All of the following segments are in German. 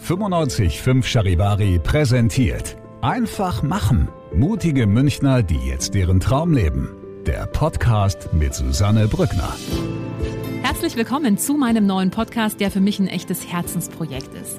95.5 Charivari präsentiert Einfach machen. Mutige Münchner, die jetzt deren Traum leben. Der Podcast mit Susanne Brückner. Herzlich willkommen zu meinem neuen Podcast, der für mich ein echtes Herzensprojekt ist.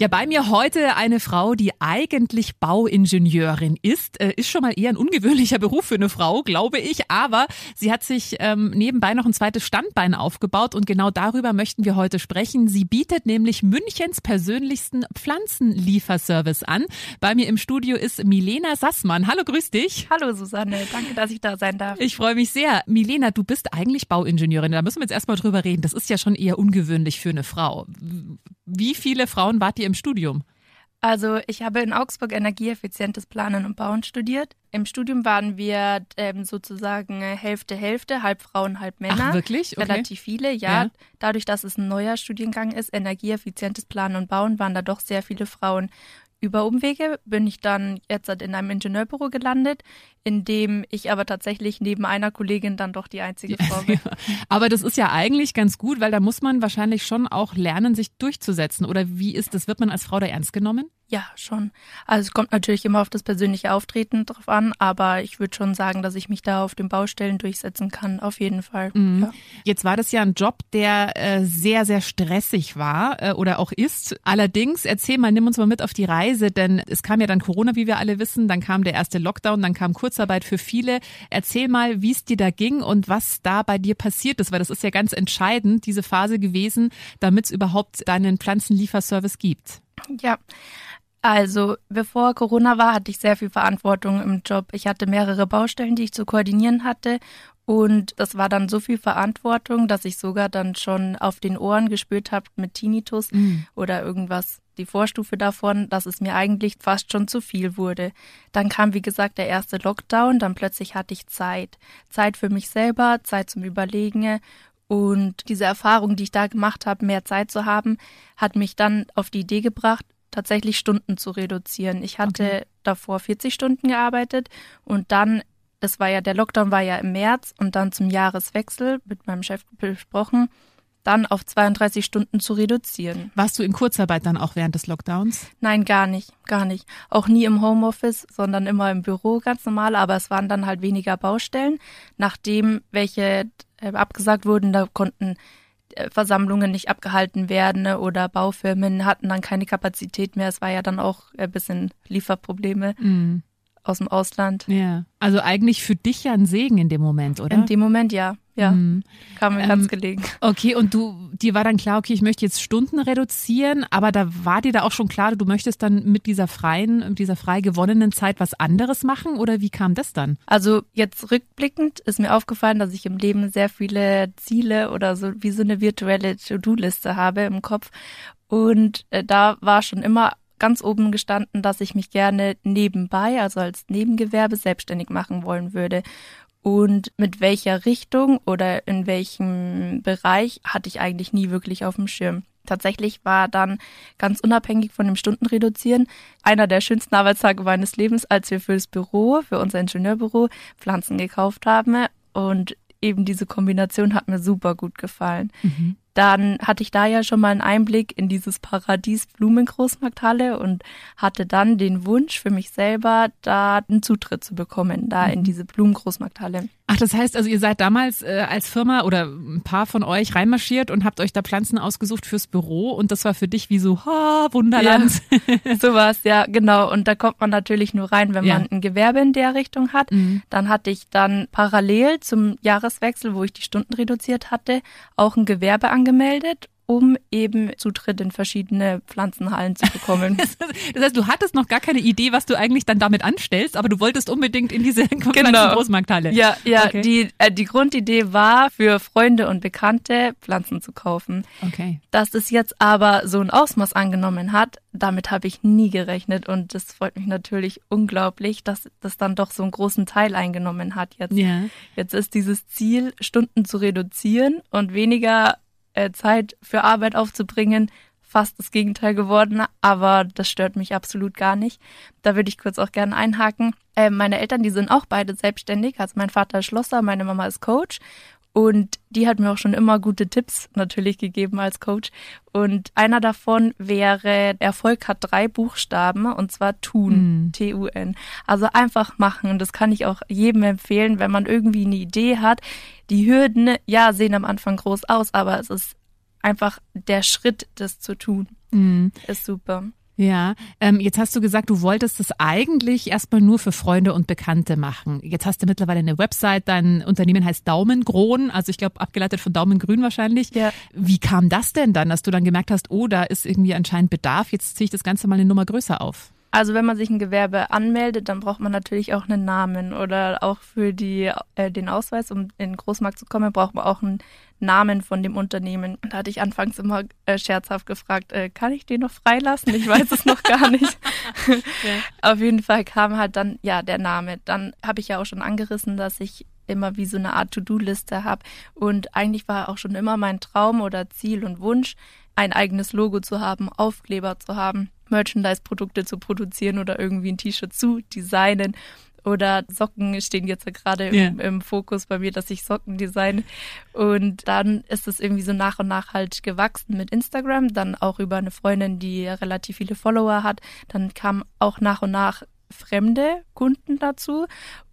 Ja, bei mir heute eine Frau, die eigentlich Bauingenieurin ist. Äh, ist schon mal eher ein ungewöhnlicher Beruf für eine Frau, glaube ich. Aber sie hat sich ähm, nebenbei noch ein zweites Standbein aufgebaut und genau darüber möchten wir heute sprechen. Sie bietet nämlich Münchens persönlichsten Pflanzenlieferservice an. Bei mir im Studio ist Milena Sassmann. Hallo, grüß dich. Hallo Susanne, danke, dass ich da sein darf. Ich freue mich sehr. Milena, du bist eigentlich Bauingenieurin. Da müssen wir jetzt erstmal drüber reden. Das ist ja schon eher ungewöhnlich für eine Frau. Wie viele Frauen wart ihr im Studium? Also ich habe in Augsburg energieeffizientes Planen und Bauen studiert. Im Studium waren wir ähm, sozusagen Hälfte, Hälfte, halb Frauen, halb Männer. Ach, wirklich? Okay. Relativ viele, ja. ja. Dadurch, dass es ein neuer Studiengang ist, energieeffizientes Planen und Bauen, waren da doch sehr viele Frauen. Über Umwege bin ich dann jetzt in einem Ingenieurbüro gelandet, in dem ich aber tatsächlich neben einer Kollegin dann doch die einzige Frau bin. aber das ist ja eigentlich ganz gut, weil da muss man wahrscheinlich schon auch lernen, sich durchzusetzen. Oder wie ist das? Wird man als Frau da ernst genommen? Ja, schon. Also es kommt natürlich immer auf das persönliche Auftreten drauf an, aber ich würde schon sagen, dass ich mich da auf den Baustellen durchsetzen kann, auf jeden Fall. Mhm. Ja. Jetzt war das ja ein Job, der äh, sehr, sehr stressig war äh, oder auch ist. Allerdings, erzähl mal, nimm uns mal mit auf die Reise, denn es kam ja dann Corona, wie wir alle wissen, dann kam der erste Lockdown, dann kam Kurzarbeit für viele. Erzähl mal, wie es dir da ging und was da bei dir passiert ist, weil das ist ja ganz entscheidend, diese Phase gewesen, damit es überhaupt deinen Pflanzenlieferservice gibt. Ja, also, bevor Corona war, hatte ich sehr viel Verantwortung im Job. Ich hatte mehrere Baustellen, die ich zu koordinieren hatte. Und das war dann so viel Verantwortung, dass ich sogar dann schon auf den Ohren gespürt habe mit Tinnitus mhm. oder irgendwas, die Vorstufe davon, dass es mir eigentlich fast schon zu viel wurde. Dann kam, wie gesagt, der erste Lockdown, dann plötzlich hatte ich Zeit. Zeit für mich selber, Zeit zum Überlegen. Und diese Erfahrung, die ich da gemacht habe, mehr Zeit zu haben, hat mich dann auf die Idee gebracht, tatsächlich Stunden zu reduzieren. Ich hatte okay. davor 40 Stunden gearbeitet und dann, das war ja, der Lockdown war ja im März und dann zum Jahreswechsel mit meinem Chef besprochen, dann auf 32 Stunden zu reduzieren. Warst du in Kurzarbeit dann auch während des Lockdowns? Nein, gar nicht, gar nicht. Auch nie im Homeoffice, sondern immer im Büro ganz normal, aber es waren dann halt weniger Baustellen. Nachdem welche äh, abgesagt wurden, da konnten äh, Versammlungen nicht abgehalten werden oder Baufirmen hatten dann keine Kapazität mehr. Es war ja dann auch ein bisschen Lieferprobleme mm. aus dem Ausland. Ja, also eigentlich für dich ja ein Segen in dem Moment, oder? In dem Moment ja. Ja, mhm. kam mir ähm, ganz gelegen. Okay, und du, dir war dann klar, okay, ich möchte jetzt Stunden reduzieren, aber da war dir da auch schon klar, du möchtest dann mit dieser freien, mit dieser frei gewonnenen Zeit was anderes machen oder wie kam das dann? Also jetzt rückblickend ist mir aufgefallen, dass ich im Leben sehr viele Ziele oder so wie so eine virtuelle To-Do-Liste habe im Kopf und äh, da war schon immer ganz oben gestanden, dass ich mich gerne nebenbei, also als Nebengewerbe selbstständig machen wollen würde und mit welcher Richtung oder in welchem Bereich hatte ich eigentlich nie wirklich auf dem Schirm. Tatsächlich war dann ganz unabhängig von dem Stundenreduzieren einer der schönsten Arbeitstage meines Lebens, als wir fürs Büro, für unser Ingenieurbüro Pflanzen gekauft haben und eben diese Kombination hat mir super gut gefallen. Mhm. Dann hatte ich da ja schon mal einen Einblick in dieses Paradies Blumengroßmarkthalle und hatte dann den Wunsch für mich selber, da einen Zutritt zu bekommen, da in mhm. diese Blumengroßmarkthalle. Ach, das heißt also, ihr seid damals äh, als Firma oder ein paar von euch reinmarschiert und habt euch da Pflanzen ausgesucht fürs Büro und das war für dich wie so, ha, Wunderland. Ja, sowas, ja, genau. Und da kommt man natürlich nur rein, wenn ja. man ein Gewerbe in der Richtung hat. Mhm. Dann hatte ich dann parallel zum Jahreswechsel, wo ich die Stunden reduziert hatte, auch ein Gewerbe angemeldet um eben Zutritt in verschiedene Pflanzenhallen zu bekommen. das heißt, du hattest noch gar keine Idee, was du eigentlich dann damit anstellst, aber du wolltest unbedingt in diese genau. Großmarkthalle. Ja, ja, okay. die, äh, die Grundidee war, für Freunde und Bekannte Pflanzen zu kaufen. Okay. Dass es jetzt aber so ein Ausmaß angenommen hat, damit habe ich nie gerechnet und das freut mich natürlich unglaublich, dass das dann doch so einen großen Teil eingenommen hat jetzt. Ja. Jetzt ist dieses Ziel, Stunden zu reduzieren und weniger äh, Zeit für Arbeit aufzubringen, fast das Gegenteil geworden, aber das stört mich absolut gar nicht. Da würde ich kurz auch gerne einhaken. Äh, meine Eltern, die sind auch beide selbstständig. Also mein Vater ist Schlosser, meine Mama ist Coach und die hat mir auch schon immer gute Tipps natürlich gegeben als Coach. Und einer davon wäre, Erfolg hat drei Buchstaben und zwar tun, mhm. T-U-N. Also einfach machen. Und das kann ich auch jedem empfehlen, wenn man irgendwie eine Idee hat. Die Hürden, ja, sehen am Anfang groß aus, aber es ist einfach der Schritt, das zu tun. Mhm. Ist super. Ja, ähm, jetzt hast du gesagt, du wolltest es eigentlich erstmal nur für Freunde und Bekannte machen. Jetzt hast du mittlerweile eine Website, dein Unternehmen heißt Daumengron, also ich glaube abgeleitet von Daumengrün wahrscheinlich. Ja. Wie kam das denn dann, dass du dann gemerkt hast, oh, da ist irgendwie anscheinend Bedarf, jetzt ziehe ich das Ganze mal eine Nummer größer auf? Also wenn man sich ein Gewerbe anmeldet, dann braucht man natürlich auch einen Namen oder auch für die, äh, den Ausweis, um in den Großmarkt zu kommen, braucht man auch einen Namen von dem Unternehmen. Da hatte ich anfangs immer äh, scherzhaft gefragt, äh, kann ich den noch freilassen? Ich weiß es noch gar nicht. ja. Auf jeden Fall kam halt dann ja der Name. Dann habe ich ja auch schon angerissen, dass ich immer wie so eine Art To-Do-Liste habe. Und eigentlich war auch schon immer mein Traum oder Ziel und Wunsch, ein eigenes Logo zu haben, Aufkleber zu haben. Merchandise-Produkte zu produzieren oder irgendwie ein T-Shirt zu designen. Oder Socken stehen jetzt gerade im, yeah. im, Fokus bei mir, dass ich Socken design. Und dann ist es irgendwie so nach und nach halt gewachsen mit Instagram, dann auch über eine Freundin, die relativ viele Follower hat. Dann kamen auch nach und nach fremde Kunden dazu.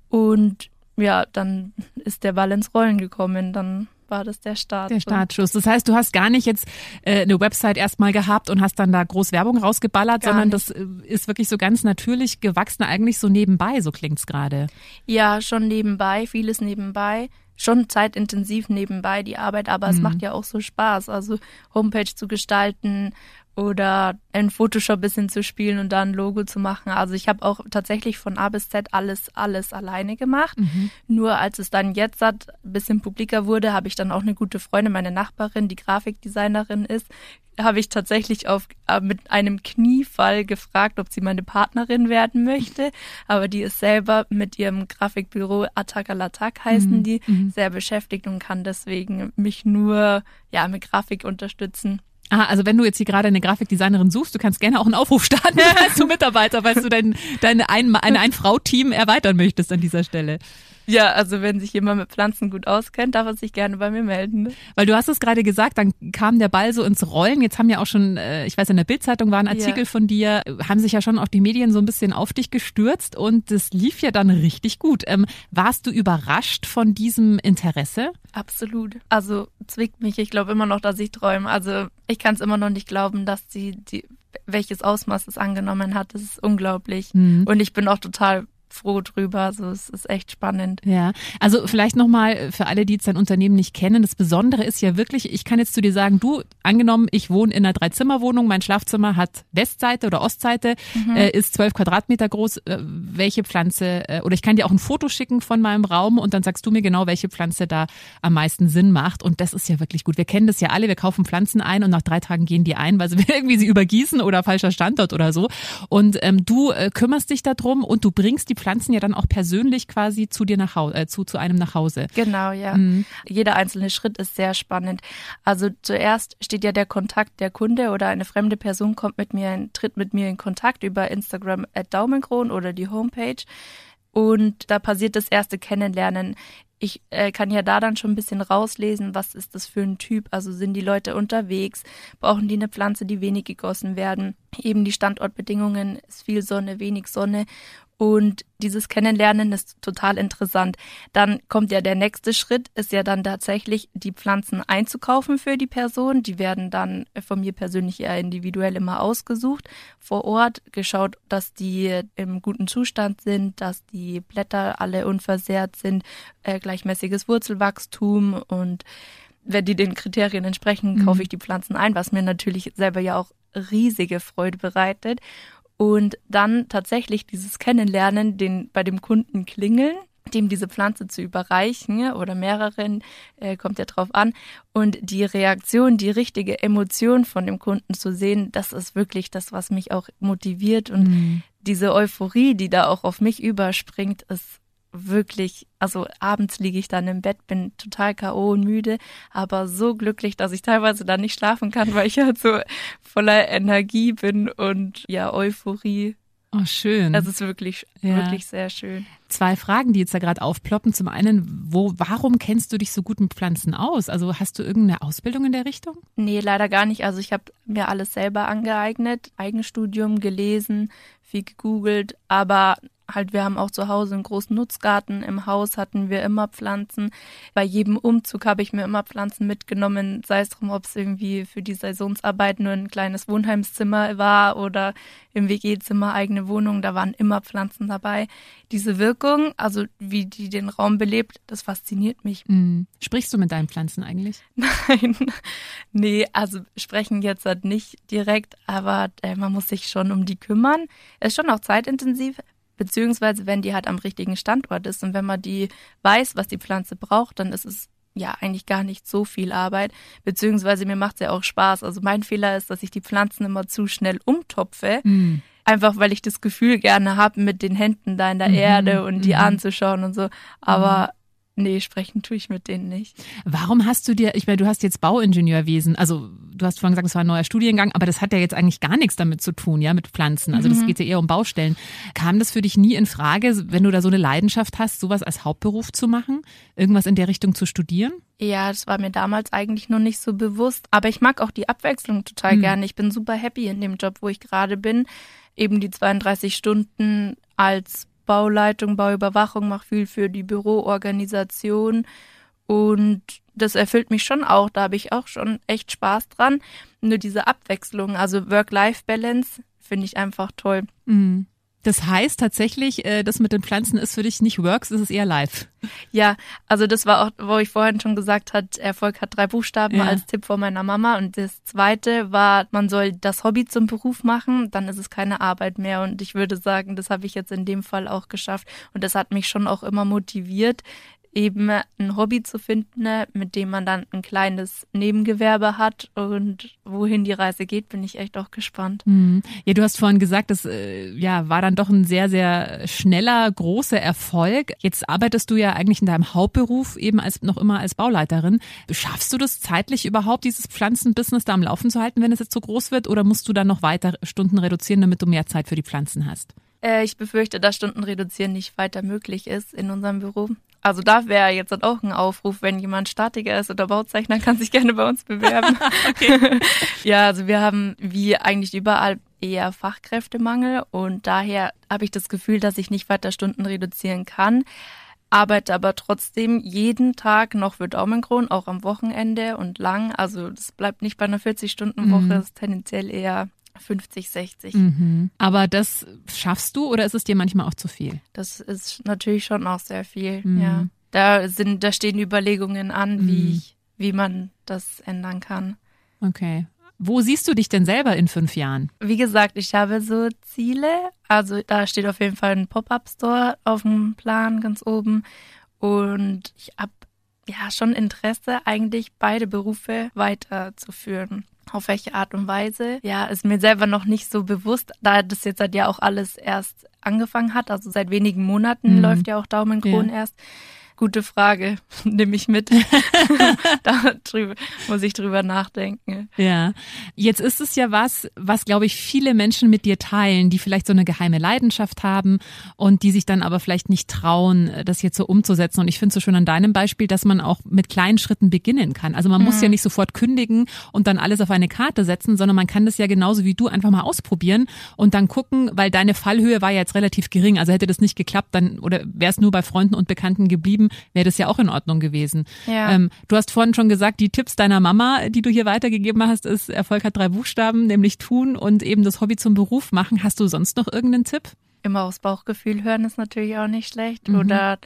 Und ja, dann ist der Ball ins Rollen gekommen. Dann war das der Start. Der Startschuss. Das heißt, du hast gar nicht jetzt äh, eine Website erstmal gehabt und hast dann da groß Werbung rausgeballert, gar sondern nicht. das äh, ist wirklich so ganz natürlich gewachsen, eigentlich so nebenbei, so klingt's gerade. Ja, schon nebenbei, vieles nebenbei schon zeitintensiv nebenbei die Arbeit, aber mhm. es macht ja auch so Spaß. Also Homepage zu gestalten, oder in Photoshop bisschen zu spielen und da ein Logo zu machen. Also ich habe auch tatsächlich von A bis Z alles, alles alleine gemacht. Mhm. Nur als es dann jetzt ein bisschen publiker wurde, habe ich dann auch eine gute Freundin, meine Nachbarin, die Grafikdesignerin ist, habe ich tatsächlich auf, äh, mit einem Kniefall gefragt, ob sie meine Partnerin werden möchte. Aber die ist selber mit ihrem Grafikbüro Attack Latak heißen mhm. die, mhm. sehr beschäftigt und kann deswegen mich nur ja mit Grafik unterstützen. Ah, also wenn du jetzt hier gerade eine Grafikdesignerin suchst, du kannst gerne auch einen Aufruf starten als du Mitarbeiter, falls du dein, deine ein, ein, ein Frau-Team erweitern möchtest an dieser Stelle. Ja, also wenn sich jemand mit Pflanzen gut auskennt, darf er sich gerne bei mir melden. Ne? Weil du hast es gerade gesagt, dann kam der Ball so ins Rollen. Jetzt haben ja auch schon, äh, ich weiß, in der Bildzeitung war ein Artikel ja. von dir, haben sich ja schon auch die Medien so ein bisschen auf dich gestürzt und das lief ja dann richtig gut. Ähm, warst du überrascht von diesem Interesse? Absolut. Also zwickt mich, ich glaube immer noch, dass ich träume. Also ich kann es immer noch nicht glauben, dass die, die welches Ausmaß es angenommen hat. Das ist unglaublich. Mhm. Und ich bin auch total froh drüber. Also es ist echt spannend. Ja, also vielleicht nochmal für alle, die jetzt dein Unternehmen nicht kennen. Das Besondere ist ja wirklich, ich kann jetzt zu dir sagen, du, angenommen, ich wohne in einer Dreizimmerwohnung, mein Schlafzimmer hat Westseite oder Ostseite, mhm. äh, ist zwölf Quadratmeter groß. Äh, welche Pflanze, äh, oder ich kann dir auch ein Foto schicken von meinem Raum und dann sagst du mir genau, welche Pflanze da am meisten Sinn macht. Und das ist ja wirklich gut. Wir kennen das ja alle, wir kaufen Pflanzen ein und nach drei Tagen gehen die ein, weil sie irgendwie sie übergießen oder falscher Standort oder so. Und ähm, du äh, kümmerst dich darum und du bringst die Pflanzen ja dann auch persönlich quasi zu dir nach Hause, äh, zu, zu einem nach Hause. Genau, ja. Mhm. Jeder einzelne Schritt ist sehr spannend. Also zuerst steht ja der Kontakt der Kunde oder eine fremde Person kommt mit mir, tritt mit mir in Kontakt über Instagram at Daumenkron oder die Homepage. Und da passiert das erste Kennenlernen ich äh, kann ja da dann schon ein bisschen rauslesen, was ist das für ein Typ. Also sind die Leute unterwegs, brauchen die eine Pflanze, die wenig gegossen werden. Eben die Standortbedingungen ist viel Sonne, wenig Sonne und dieses Kennenlernen ist total interessant. Dann kommt ja der nächste Schritt, ist ja dann tatsächlich die Pflanzen einzukaufen für die Person. Die werden dann von mir persönlich eher individuell immer ausgesucht, vor Ort geschaut, dass die im guten Zustand sind, dass die Blätter alle unversehrt sind, äh, gleichmäßiges Wurzelwachstum und wenn die den Kriterien entsprechen, mhm. kaufe ich die Pflanzen ein, was mir natürlich selber ja auch riesige Freude bereitet und dann tatsächlich dieses Kennenlernen, den bei dem Kunden klingeln, dem diese Pflanze zu überreichen oder mehreren, äh, kommt ja drauf an. Und die Reaktion, die richtige Emotion von dem Kunden zu sehen, das ist wirklich das, was mich auch motiviert. Und mhm. diese Euphorie, die da auch auf mich überspringt, ist wirklich, also abends liege ich dann im Bett, bin total K.O. und müde, aber so glücklich, dass ich teilweise dann nicht schlafen kann, weil ich halt so voller Energie bin und ja, Euphorie. Oh, schön. Das ist wirklich, ja. wirklich sehr schön. Zwei Fragen, die jetzt da gerade aufploppen. Zum einen, wo, warum kennst du dich so gut mit Pflanzen aus? Also hast du irgendeine Ausbildung in der Richtung? Nee, leider gar nicht. Also ich habe mir alles selber angeeignet, Eigenstudium gelesen, viel gegoogelt, aber halt, wir haben auch zu Hause einen großen Nutzgarten. Im Haus hatten wir immer Pflanzen. Bei jedem Umzug habe ich mir immer Pflanzen mitgenommen, sei es drum, ob es irgendwie für die Saisonsarbeit nur ein kleines Wohnheimszimmer war oder im WG-Zimmer eigene Wohnung. Da waren immer Pflanzen dabei. Diese Wirkung, also wie die den Raum belebt, das fasziniert mich. Mhm. Sprichst du mit deinen Pflanzen eigentlich? Nein, nee, also sprechen jetzt halt nicht direkt, aber äh, man muss sich schon um die kümmern. Es ist schon auch zeitintensiv, beziehungsweise wenn die halt am richtigen Standort ist und wenn man die weiß, was die Pflanze braucht, dann ist es ja eigentlich gar nicht so viel Arbeit, beziehungsweise mir macht es ja auch Spaß. Also mein Fehler ist, dass ich die Pflanzen immer zu schnell umtopfe. Mhm. Einfach weil ich das Gefühl gerne habe, mit den Händen da in der mhm. Erde und die mhm. anzuschauen und so. Aber Nee, sprechen tue ich mit denen nicht. Warum hast du dir, ich meine, du hast jetzt Bauingenieurwesen, also du hast vorhin gesagt, es war ein neuer Studiengang, aber das hat ja jetzt eigentlich gar nichts damit zu tun, ja, mit Pflanzen. Also das mhm. geht ja eher um Baustellen. Kam das für dich nie in Frage, wenn du da so eine Leidenschaft hast, sowas als Hauptberuf zu machen, irgendwas in der Richtung zu studieren? Ja, das war mir damals eigentlich noch nicht so bewusst. Aber ich mag auch die Abwechslung total mhm. gerne. Ich bin super happy in dem Job, wo ich gerade bin. Eben die 32 Stunden als Bauleitung, Bauüberwachung, mache viel für die Büroorganisation und das erfüllt mich schon auch. Da habe ich auch schon echt Spaß dran. Nur diese Abwechslung, also Work-Life-Balance, finde ich einfach toll. Mhm. Das heißt tatsächlich, äh, das mit den Pflanzen ist für dich nicht Works, es ist eher Live. Ja, also das war auch, wo ich vorhin schon gesagt hat, Erfolg hat drei Buchstaben ja. als Tipp von meiner Mama. Und das zweite war, man soll das Hobby zum Beruf machen, dann ist es keine Arbeit mehr. Und ich würde sagen, das habe ich jetzt in dem Fall auch geschafft. Und das hat mich schon auch immer motiviert, eben ein Hobby zu finden, mit dem man dann ein kleines Nebengewerbe hat. Und wohin die Reise geht, bin ich echt auch gespannt. Mhm. Ja, du hast vorhin gesagt, das äh, ja, war dann doch ein sehr, sehr schneller, großer Erfolg. Jetzt arbeitest du ja eigentlich in deinem Hauptberuf eben als noch immer als Bauleiterin. Schaffst du das zeitlich überhaupt, dieses Pflanzenbusiness da am Laufen zu halten, wenn es jetzt so groß wird? Oder musst du dann noch weiter Stunden reduzieren, damit du mehr Zeit für die Pflanzen hast? Äh, ich befürchte, dass Stunden reduzieren nicht weiter möglich ist in unserem Büro. Also da wäre jetzt auch ein Aufruf, wenn jemand Statiker ist oder Bauzeichner, kann sich gerne bei uns bewerben. ja, also wir haben wie eigentlich überall eher Fachkräftemangel und daher habe ich das Gefühl, dass ich nicht weiter Stunden reduzieren kann arbeite aber trotzdem jeden Tag noch für Daumenkron, auch am Wochenende und lang. Also das bleibt nicht bei einer 40-Stunden-Woche, mhm. ist tendenziell eher 50, 60. Mhm. Aber das schaffst du oder ist es dir manchmal auch zu viel? Das ist natürlich schon auch sehr viel, mhm. ja. Da sind, da stehen Überlegungen an, wie mhm. ich, wie man das ändern kann. Okay. Wo siehst du dich denn selber in fünf Jahren? Wie gesagt, ich habe so Ziele. Also da steht auf jeden Fall ein Pop-up-Store auf dem Plan ganz oben. Und ich habe ja schon Interesse, eigentlich beide Berufe weiterzuführen auf welche Art und Weise. Ja, ist mir selber noch nicht so bewusst, da das jetzt halt ja auch alles erst angefangen hat. Also seit wenigen Monaten mhm. läuft ja auch Daumenkron ja. erst. Gute Frage, nehme ich mit. da drüber, muss ich drüber nachdenken. Ja, jetzt ist es ja was, was glaube ich viele Menschen mit dir teilen, die vielleicht so eine geheime Leidenschaft haben und die sich dann aber vielleicht nicht trauen, das jetzt so umzusetzen. Und ich finde es so schön an deinem Beispiel, dass man auch mit kleinen Schritten beginnen kann. Also man mhm. muss ja nicht sofort kündigen und dann alles auf eine Karte setzen, sondern man kann das ja genauso wie du einfach mal ausprobieren und dann gucken, weil deine Fallhöhe war ja jetzt relativ gering. Also hätte das nicht geklappt, dann oder wäre es nur bei Freunden und Bekannten geblieben, wäre das ja auch in Ordnung gewesen. Ja. Ähm, du hast vorhin schon gesagt, die Tipps deiner Mama, die du hier weitergegeben hast, ist Erfolg hat drei Buchstaben, nämlich tun und eben das Hobby zum Beruf machen. Hast du sonst noch irgendeinen Tipp? Immer aufs Bauchgefühl hören ist natürlich auch nicht schlecht. Mhm. Oder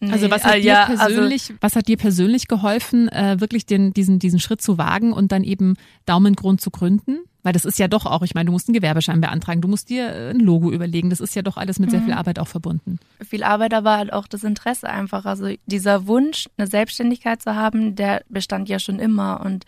Nee, also was hat, äh, dir ja, also persönlich, also, was hat dir persönlich geholfen, äh, wirklich den, diesen, diesen Schritt zu wagen und dann eben Daumengrund zu gründen? Weil das ist ja doch auch, ich meine, du musst einen Gewerbeschein beantragen, du musst dir äh, ein Logo überlegen. Das ist ja doch alles mit sehr viel mhm. Arbeit auch verbunden. Viel Arbeit, aber halt auch das Interesse einfach. Also dieser Wunsch, eine Selbstständigkeit zu haben, der bestand ja schon immer und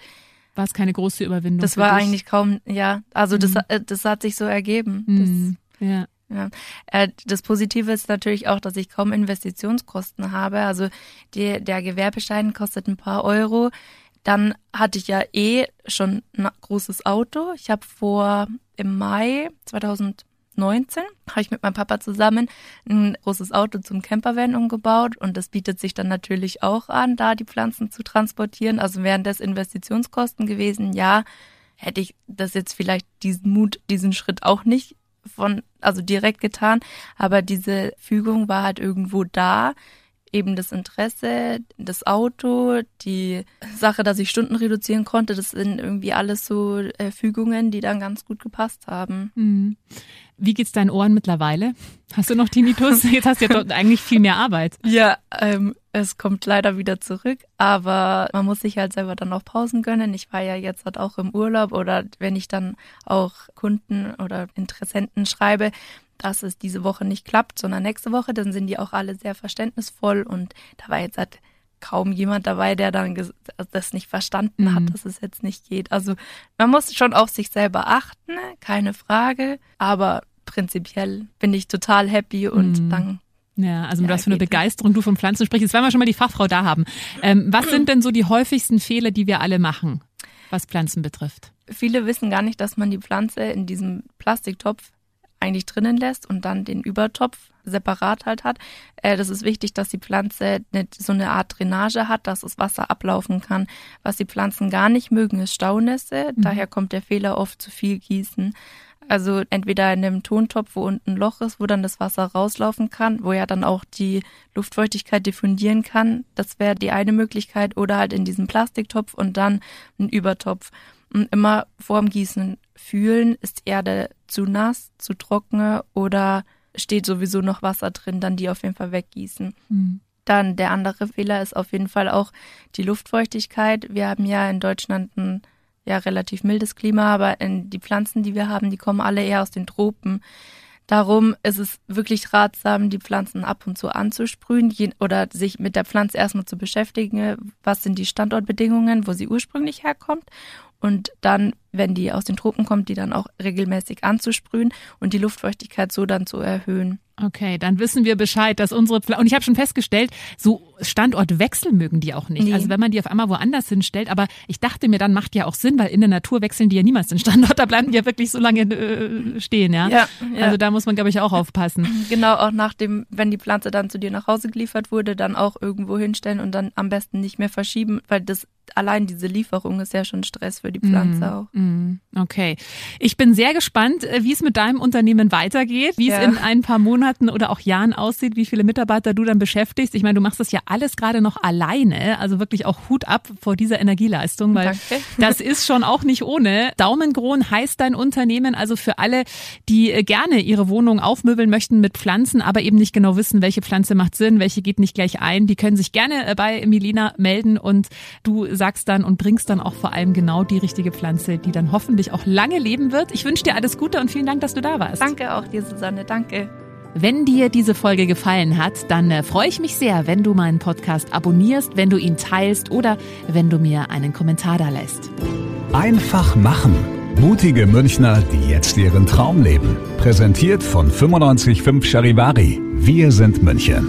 war es keine große Überwindung. Das war dich? eigentlich kaum, ja, also mhm. das, äh, das hat sich so ergeben. Mhm. Das, ja. Ja. Äh, das Positive ist natürlich auch, dass ich kaum Investitionskosten habe. Also die, der Gewerbeschein kostet ein paar Euro. Dann hatte ich ja eh schon ein großes Auto. Ich habe vor im Mai 2019 habe ich mit meinem Papa zusammen ein großes Auto zum Campervan umgebaut und das bietet sich dann natürlich auch an, da die Pflanzen zu transportieren. Also wären das Investitionskosten gewesen, ja, hätte ich das jetzt vielleicht diesen Mut, diesen Schritt auch nicht von, also direkt getan, aber diese Fügung war halt irgendwo da. Eben das Interesse, das Auto, die Sache, dass ich Stunden reduzieren konnte, das sind irgendwie alles so äh, Fügungen, die dann ganz gut gepasst haben. Mhm. Wie geht's deinen Ohren mittlerweile? Hast du noch Tinnitus? Jetzt hast du ja eigentlich viel mehr Arbeit. Ja, ähm, es kommt leider wieder zurück, aber man muss sich halt selber dann auch Pausen gönnen. Ich war ja jetzt halt auch im Urlaub oder wenn ich dann auch Kunden oder Interessenten schreibe, dass es diese Woche nicht klappt, sondern nächste Woche, dann sind die auch alle sehr verständnisvoll und da war jetzt halt kaum jemand dabei, der dann das nicht verstanden mhm. hat, dass es jetzt nicht geht. Also man muss schon auf sich selber achten, keine Frage, aber prinzipiell bin ich total happy und mhm. dann ja, also ja, was für eine Begeisterung du von Pflanzen sprichst. Jetzt werden wir schon mal die Fachfrau da haben. Ähm, was sind denn so die häufigsten Fehler, die wir alle machen, was Pflanzen betrifft? Viele wissen gar nicht, dass man die Pflanze in diesem Plastiktopf eigentlich drinnen lässt und dann den Übertopf separat halt hat. Äh, das ist wichtig, dass die Pflanze nicht so eine Art Drainage hat, dass das Wasser ablaufen kann. Was die Pflanzen gar nicht mögen, ist Staunässe. Mhm. Daher kommt der Fehler oft zu viel gießen. Also entweder in einem Tontopf, wo unten ein Loch ist, wo dann das Wasser rauslaufen kann, wo ja dann auch die Luftfeuchtigkeit diffundieren kann. Das wäre die eine Möglichkeit. Oder halt in diesem Plastiktopf und dann ein Übertopf. Und immer vorm Gießen fühlen, ist Erde zu nass, zu trocken oder steht sowieso noch Wasser drin, dann die auf jeden Fall weggießen. Mhm. Dann der andere Fehler ist auf jeden Fall auch die Luftfeuchtigkeit. Wir haben ja in Deutschland ein ja relativ mildes Klima, aber die Pflanzen, die wir haben, die kommen alle eher aus den Tropen. Darum ist es wirklich ratsam, die Pflanzen ab und zu anzusprühen oder sich mit der Pflanze erstmal zu beschäftigen. Was sind die Standortbedingungen, wo sie ursprünglich herkommt? Und dann, wenn die aus den Tropen kommt, die dann auch regelmäßig anzusprühen und die Luftfeuchtigkeit so dann zu erhöhen. Okay, dann wissen wir Bescheid, dass unsere Pfl und ich habe schon festgestellt, so Standortwechsel mögen die auch nicht. Nee. Also wenn man die auf einmal woanders hinstellt, aber ich dachte mir, dann macht ja auch Sinn, weil in der Natur wechseln die ja niemals den Standort, da bleiben die ja wirklich so lange äh, stehen, ja? Ja, ja. Also da muss man glaube ich auch aufpassen. Genau, auch nach dem, wenn die Pflanze dann zu dir nach Hause geliefert wurde, dann auch irgendwo hinstellen und dann am besten nicht mehr verschieben, weil das allein diese Lieferung ist ja schon Stress für die Pflanze mm, auch. Mm, okay. Ich bin sehr gespannt, äh, wie es mit deinem Unternehmen weitergeht, wie ja. es in ein paar Monaten oder auch Jahren aussieht, wie viele Mitarbeiter du dann beschäftigst. Ich meine, du machst das ja alles gerade noch alleine, also wirklich auch Hut ab vor dieser Energieleistung, weil Danke. das ist schon auch nicht ohne. Daumengrohn heißt dein Unternehmen, also für alle, die äh, gerne ihre Wohnung aufmöbeln möchten mit Pflanzen, aber eben nicht genau wissen, welche Pflanze macht Sinn, welche geht nicht gleich ein, die können sich gerne äh, bei Milena melden und du sagst dann und bringst dann auch vor allem genau die richtige Pflanze, die dann hoffentlich auch lange leben wird. Ich wünsche dir alles Gute und vielen Dank, dass du da warst. Danke auch dir, Susanne. Danke. Wenn dir diese Folge gefallen hat, dann äh, freue ich mich sehr, wenn du meinen Podcast abonnierst, wenn du ihn teilst oder wenn du mir einen Kommentar da lässt. Einfach machen. Mutige Münchner, die jetzt ihren Traum leben. Präsentiert von 955 Charivari. Wir sind München.